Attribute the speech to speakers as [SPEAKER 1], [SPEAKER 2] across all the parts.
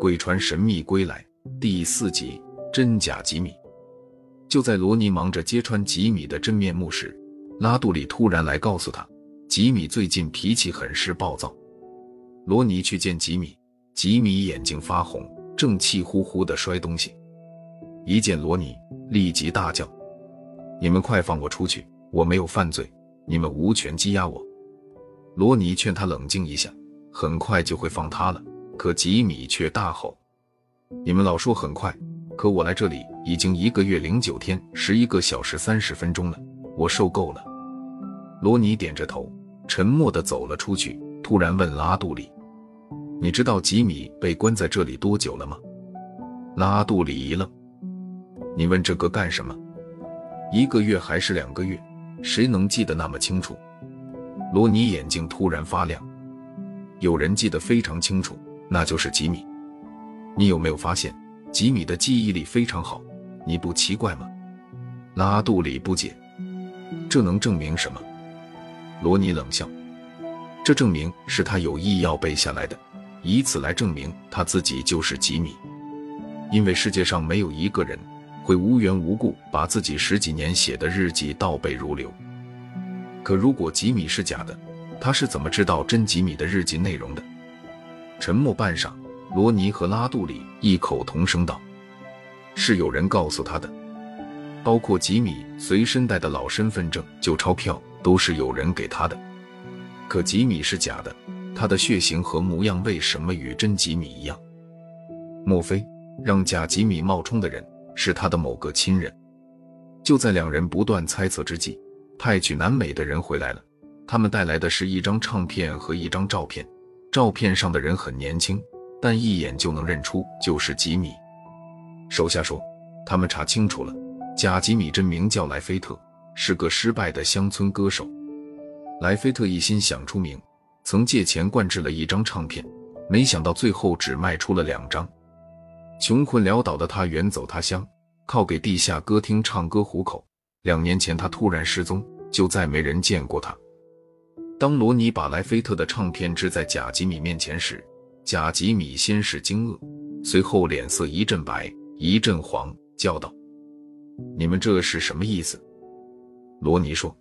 [SPEAKER 1] 鬼船神秘归来第四集：真假吉米。就在罗尼忙着揭穿吉米的真面目时，拉杜里突然来告诉他，吉米最近脾气很是暴躁。罗尼去见吉米，吉米眼睛发红，正气呼呼地摔东西。一见罗尼，立即大叫：“你们快放我出去！我没有犯罪，你们无权羁押我。”罗尼劝他冷静一下，很快就会放他了。可吉米却大吼：“你们老说很快，可我来这里已经一个月零九天十一个小时三十分钟了，我受够了。”罗尼点着头，沉默地走了出去。突然问拉杜里：“你知道吉米被关在这里多久了吗？”拉杜里一愣：“你问这个干什么？一个月还是两个月？谁能记得那么清楚？”罗尼眼睛突然发亮，有人记得非常清楚，那就是吉米。你有没有发现，吉米的记忆力非常好？你不奇怪吗？拉杜里不解，这能证明什么？罗尼冷笑，这证明是他有意要背下来的，以此来证明他自己就是吉米。因为世界上没有一个人会无缘无故把自己十几年写的日记倒背如流。可如果吉米是假的，他是怎么知道真吉米的日记内容的？沉默半晌，罗尼和拉杜里异口同声道：“是有人告诉他的，包括吉米随身带的老身份证、旧钞票都是有人给他的。可吉米是假的，他的血型和模样为什么与真吉米一样？莫非让假吉米冒充的人是他的某个亲人？”就在两人不断猜测之际。派去南美的人回来了，他们带来的是一张唱片和一张照片。照片上的人很年轻，但一眼就能认出就是吉米。手下说，他们查清楚了，假吉米真名叫莱菲特，是个失败的乡村歌手。莱菲特一心想出名，曾借钱灌制了一张唱片，没想到最后只卖出了两张。穷困潦倒的他远走他乡，靠给地下歌厅唱歌糊口。两年前他突然失踪，就再没人见过他。当罗尼把莱菲特的唱片支在贾吉米面前时，贾吉米先是惊愕，随后脸色一阵白一阵黄，叫道：“你们这是什么意思？”罗尼说：“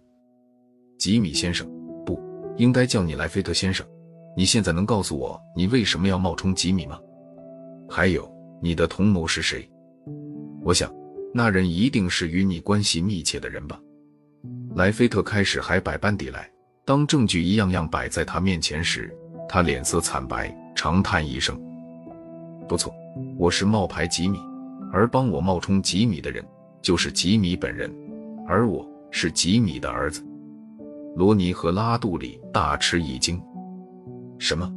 [SPEAKER 1] 吉米先生，不应该叫你莱菲特先生。你现在能告诉我你为什么要冒充吉米吗？还有，你的同谋是谁？我想。”那人一定是与你关系密切的人吧？莱菲特开始还百般抵赖，当证据一样样摆在他面前时，他脸色惨白，长叹一声：“不错，我是冒牌吉米，而帮我冒充吉米的人就是吉米本人，而我是吉米的儿子。”罗尼和拉杜里大吃一惊：“什么？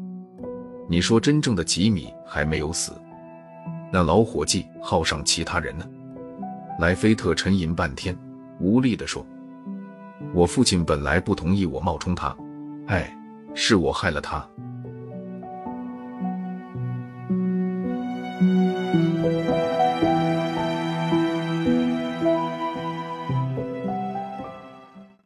[SPEAKER 1] 你说真正的吉米还没有死？那老伙计号上其他人呢？”莱菲特沉吟半天，无力地说：“我父亲本来不同意我冒充他，哎，是我害了他，